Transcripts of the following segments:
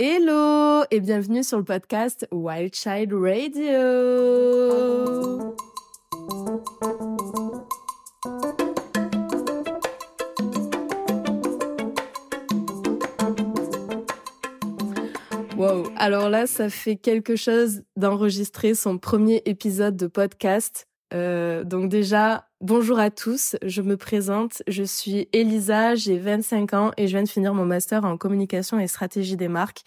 Hello et bienvenue sur le podcast Wild Child Radio. Wow, alors là, ça fait quelque chose d'enregistrer son premier épisode de podcast. Euh, donc déjà, bonjour à tous, je me présente, je suis Elisa, j'ai 25 ans et je viens de finir mon master en communication et stratégie des marques.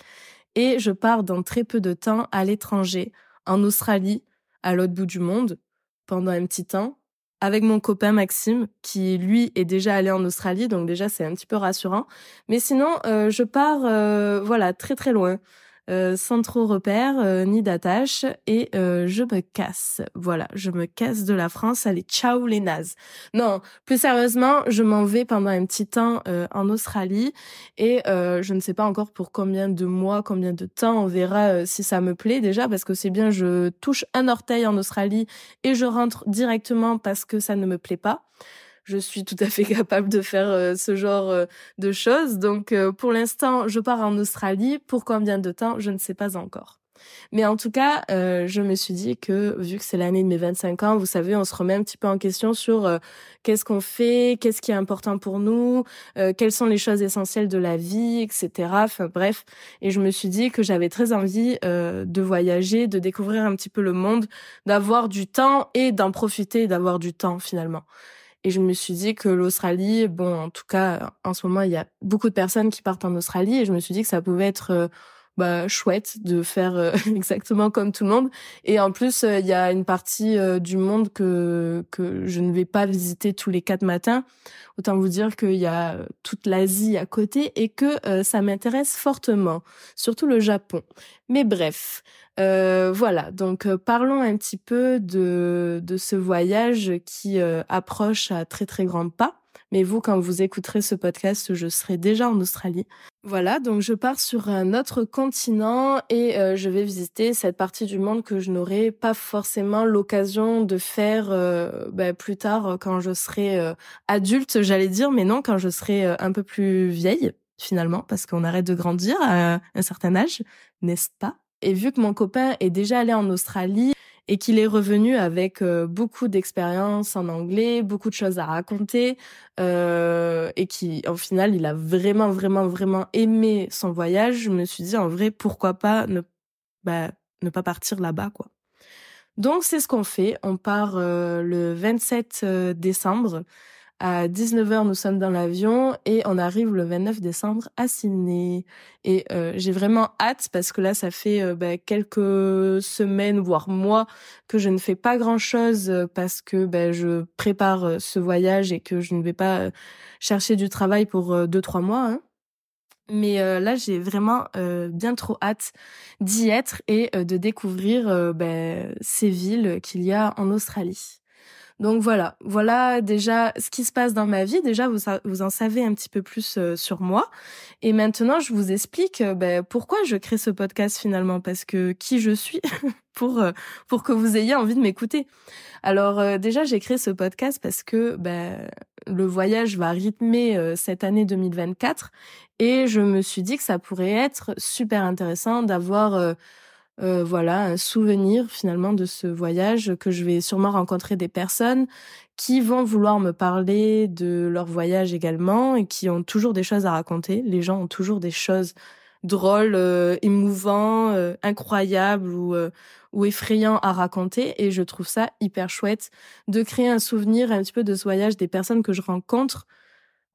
Et je pars dans très peu de temps à l'étranger, en Australie, à l'autre bout du monde, pendant un petit temps, avec mon copain Maxime, qui lui est déjà allé en Australie, donc déjà c'est un petit peu rassurant. Mais sinon, euh, je pars, euh, voilà, très très loin. Euh, sans trop repère euh, ni d'attache et euh, je me casse. Voilà, je me casse de la France. Allez, ciao les nazes. Non, plus sérieusement, je m'en vais pendant un petit temps en Australie et je ne sais pas encore pour combien de mois, combien de temps. On verra si ça me plaît déjà parce que c'est bien, je touche un orteil en Australie et je rentre directement parce que ça ne me plaît pas je suis tout à fait capable de faire euh, ce genre euh, de choses. Donc euh, pour l'instant, je pars en Australie. Pour combien de temps, je ne sais pas encore. Mais en tout cas, je me suis dit que vu que c'est l'année de mes 25 ans, vous savez, on se remet un petit peu en question sur qu'est-ce qu'on fait, qu'est-ce qui est important pour nous, quelles sont les choses essentielles de la vie, etc. Enfin bref, et je me suis dit que j'avais très envie de voyager, de découvrir un petit peu le monde, d'avoir du temps et d'en profiter, d'avoir du temps finalement. Et je me suis dit que l'Australie, bon, en tout cas, en ce moment, il y a beaucoup de personnes qui partent en Australie et je me suis dit que ça pouvait être euh, bah, chouette de faire euh, exactement comme tout le monde. Et en plus, euh, il y a une partie du monde que que je ne vais pas visiter tous les quatre matins. Autant vous dire qu'il y a toute l'Asie à côté et que ça m'intéresse fortement, surtout le Japon. Mais bref, euh, voilà, donc euh, parlons un petit peu de, de ce voyage qui euh, approche à très très grands pas. Mais vous, quand vous écouterez ce podcast, je serai déjà en Australie. Voilà, donc je pars sur un autre continent et je vais visiter cette partie du monde que je n'aurai pas forcément l'occasion de faire bah, plus tard quand je serai adulte, j'allais dire, mais non, quand je serai un peu plus vieille finalement, parce qu'on arrête de grandir à un certain âge, n'est-ce pas? Et vu que mon copain est déjà allé en Australie et qu'il est revenu avec euh, beaucoup d'expérience en anglais, beaucoup de choses à raconter, euh, et qui, au final, il a vraiment, vraiment, vraiment aimé son voyage, je me suis dit, en vrai, pourquoi pas ne, bah, ne pas partir là-bas, quoi. Donc, c'est ce qu'on fait. On part euh, le 27 euh, décembre à 19h, nous sommes dans l'avion et on arrive le 29 décembre à Sydney. Et euh, j'ai vraiment hâte parce que là, ça fait euh, bah, quelques semaines, voire mois, que je ne fais pas grand-chose parce que bah, je prépare euh, ce voyage et que je ne vais pas chercher du travail pour deux, trois mois. Hein. Mais là, j'ai vraiment bien trop hâte d'y être et de découvrir bah, ces villes qu'il y a en Australie. Donc voilà, voilà déjà ce qui se passe dans ma vie. Déjà, vous, en savez un petit peu plus euh, sur moi. Et maintenant, je vous explique euh, ben, pourquoi je crée ce podcast finalement, parce que qui je suis pour euh, pour que vous ayez envie de m'écouter. Alors déjà, j'ai créé ce podcast parce que ben, le voyage va rythmer cette année 2024 et je me suis dit que ça pourrait être super intéressant d'avoir euh, voilà, un souvenir finalement de ce voyage, que je vais sûrement rencontrer des personnes qui vont vouloir me parler de leur voyage également et qui ont toujours des choses à raconter. Les gens ont toujours des choses drôles, euh, émouvants, euh, incroyables ou, ou effrayants à raconter et je trouve ça hyper chouette de créer un souvenir un petit peu de ce voyage des personnes que je rencontre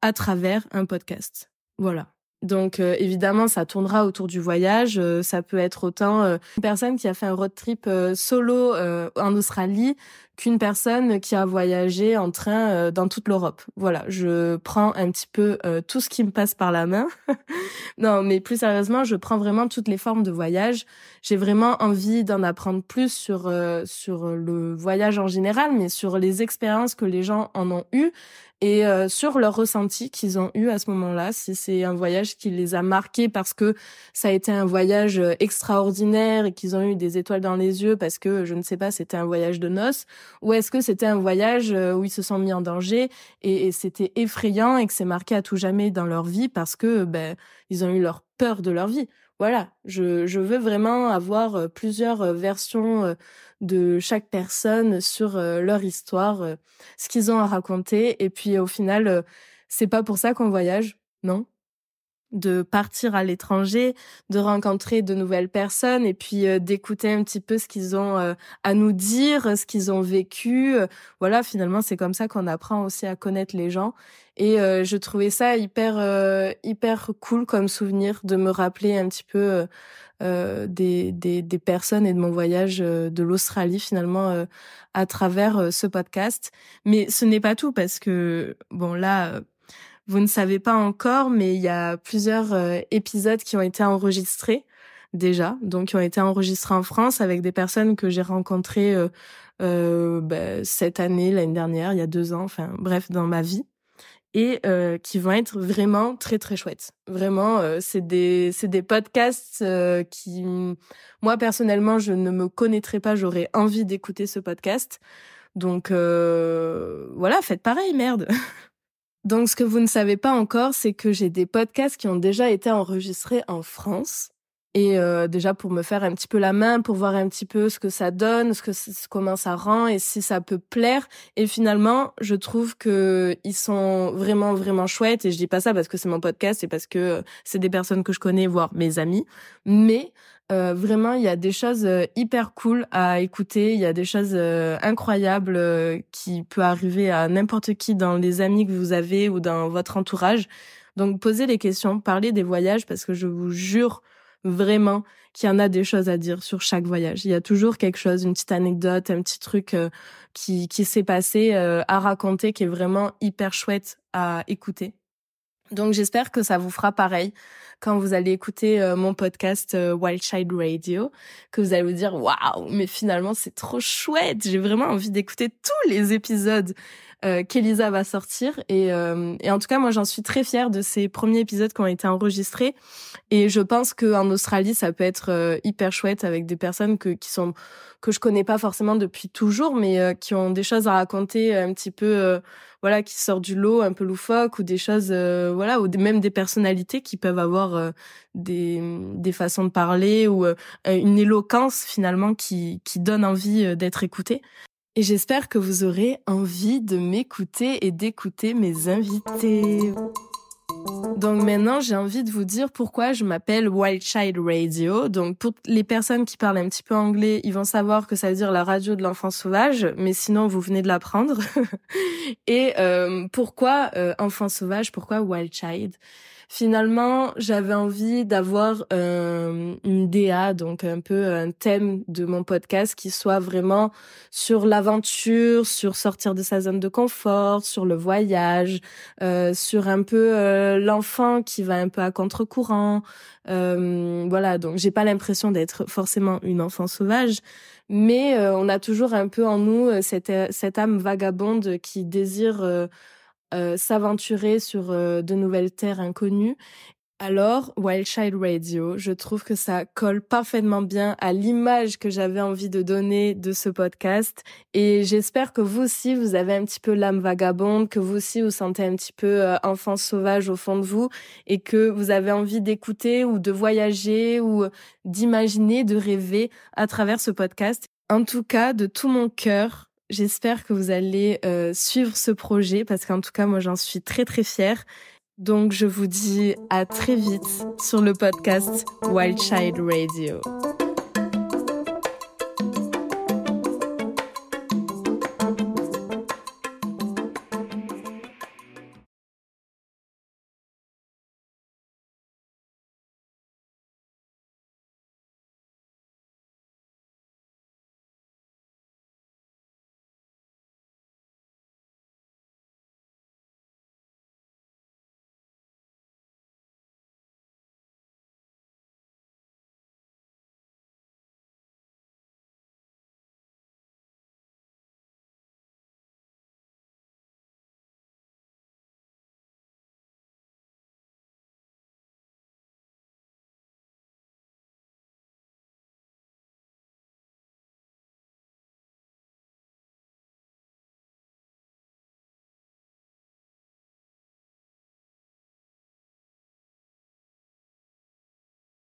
à travers un podcast. Voilà. Donc euh, évidemment, ça tournera autour du voyage. Euh, ça peut être autant euh, une personne qui a fait un road trip solo en Australie qu'une personne qui a voyagé en train dans toute l'Europe. Voilà, je prends un petit peu tout ce qui me passe par la main. non, mais plus sérieusement, je prends vraiment toutes les formes de voyage. J'ai vraiment envie d'en apprendre plus sur sur le voyage en général, mais sur les expériences que les gens en ont eues et euh, sur leur ressenti qu'ils ont eu à ce moment-là, si c'est un voyage qui les a marqués parce que ça a été un voyage euh, extraordinaire et qu'ils ont eu des étoiles dans les yeux parce que je ne sais pas, c'était un voyage de noces, ou est-ce que c'était un voyage où ils se sont mis en danger et, c'était effrayant et que c'est marqué à tout jamais dans leur vie parce que ben ils ont eu leur peur de leur vie. Voilà, je, je veux vraiment avoir plusieurs versions de chaque personne sur leur histoire, ce qu'ils ont à raconter. Et puis au final c'est pas pour ça qu'on voyage, non? De partir à l'étranger, de rencontrer de nouvelles personnes et puis euh, d'écouter un petit peu ce qu'ils ont euh, à nous dire, ce qu'ils ont vécu. Voilà, finalement, c'est comme ça qu'on apprend aussi à connaître les gens. Et euh, je trouvais ça hyper hyper cool comme souvenir de me rappeler un petit peu des, des personnes et de mon voyage de l'Australie finalement à travers ce podcast. Mais ce n'est pas tout parce que bon là vous ne savez pas encore, mais il y a plusieurs euh, épisodes qui ont été enregistrés déjà, donc qui ont été enregistrés en France avec des personnes que j'ai rencontrées euh, euh, bah, cette année, l'année dernière, il y a deux ans, enfin bref, dans ma vie, et euh, qui vont être vraiment très très chouettes. Vraiment, euh, c'est des c'est des podcasts qui, moi personnellement, je ne me connaîtrais pas, j'aurais envie d'écouter ce podcast. Donc voilà, faites pareil, merde. Donc, ce que vous ne savez pas encore, c'est que j'ai des podcasts qui ont déjà été enregistrés en France. Et euh, déjà pour me faire un petit peu la main, pour voir un petit peu ce que ça donne, ce que comment ça rend et si ça peut plaire. Et finalement, je trouve que ils sont vraiment vraiment chouettes. Et je dis pas ça parce que c'est mon podcast, c'est parce que c'est des personnes que je connais, voire mes amis. Mais euh, vraiment, il y a des choses euh, hyper cool à écouter. Il y a des choses euh, incroyables qui peuvent arriver à n'importe qui dans les amis que vous avez ou dans votre entourage. Donc, posez des questions, parlez des voyages parce que je vous jure vraiment qu'il y en a des choses à dire sur chaque voyage. Il y a toujours quelque chose, une petite anecdote, un petit truc qui, qui s'est passé à raconter qui est vraiment hyper chouette à écouter. Donc j'espère que ça vous fera pareil quand vous allez écouter euh, mon podcast euh, Wild Child Radio, que vous allez vous dire waouh, mais finalement c'est trop chouette. J'ai vraiment envie d'écouter tous les épisodes euh, qu'Elisa va sortir. Et, en tout cas, moi, j'en suis très fière de ces premiers épisodes qui ont été enregistrés. Et je pense qu'en Australie, ça peut être hyper chouette avec des personnes que, qui sont que je connais pas forcément depuis toujours, mais qui ont des choses à raconter un petit peu, voilà, qui sortent du lot, un peu loufoque, ou des choses, voilà, ou même des personnalités qui peuvent avoir des, des façons de parler ou une éloquence finalement qui, qui donne envie d'être écoutée et j'espère que vous aurez envie de m'écouter et d'écouter mes invités. Donc maintenant, j'ai envie de vous dire pourquoi je m'appelle Wild Child Radio. Donc pour les personnes qui parlent un petit peu anglais, ils vont savoir que ça veut dire la radio de l'enfant sauvage, mais sinon vous venez de l'apprendre. et euh, pourquoi euh, enfant sauvage Pourquoi Wild Child? Finalement, j'avais envie d'avoir euh, une DA, donc un peu un thème de mon podcast qui soit vraiment sur l'aventure, sur sortir de sa zone de confort, sur le voyage, euh, sur un peu euh, l'enfant qui va un peu à contre-courant. voilà, donc j'ai pas l'impression d'être forcément une enfant sauvage, mais on a toujours un peu en nous cette, cette âme vagabonde qui désire euh, s'aventurer sur euh, de nouvelles terres inconnues. Alors, Wild Child Radio, je trouve que ça colle parfaitement bien à l'image que j'avais envie de donner de ce podcast. Et j'espère que vous aussi, vous avez un petit peu l'âme vagabonde, que vous aussi, vous sentez un petit peu euh, enfant sauvage au fond de vous et que vous avez envie d'écouter ou de voyager ou d'imaginer, de rêver à travers ce podcast. En tout cas, de tout mon cœur, J'espère que vous allez euh, suivre ce projet parce qu'en tout cas, moi, j'en suis très très fière. Donc, je vous dis à très vite sur le podcast Wild Child Radio.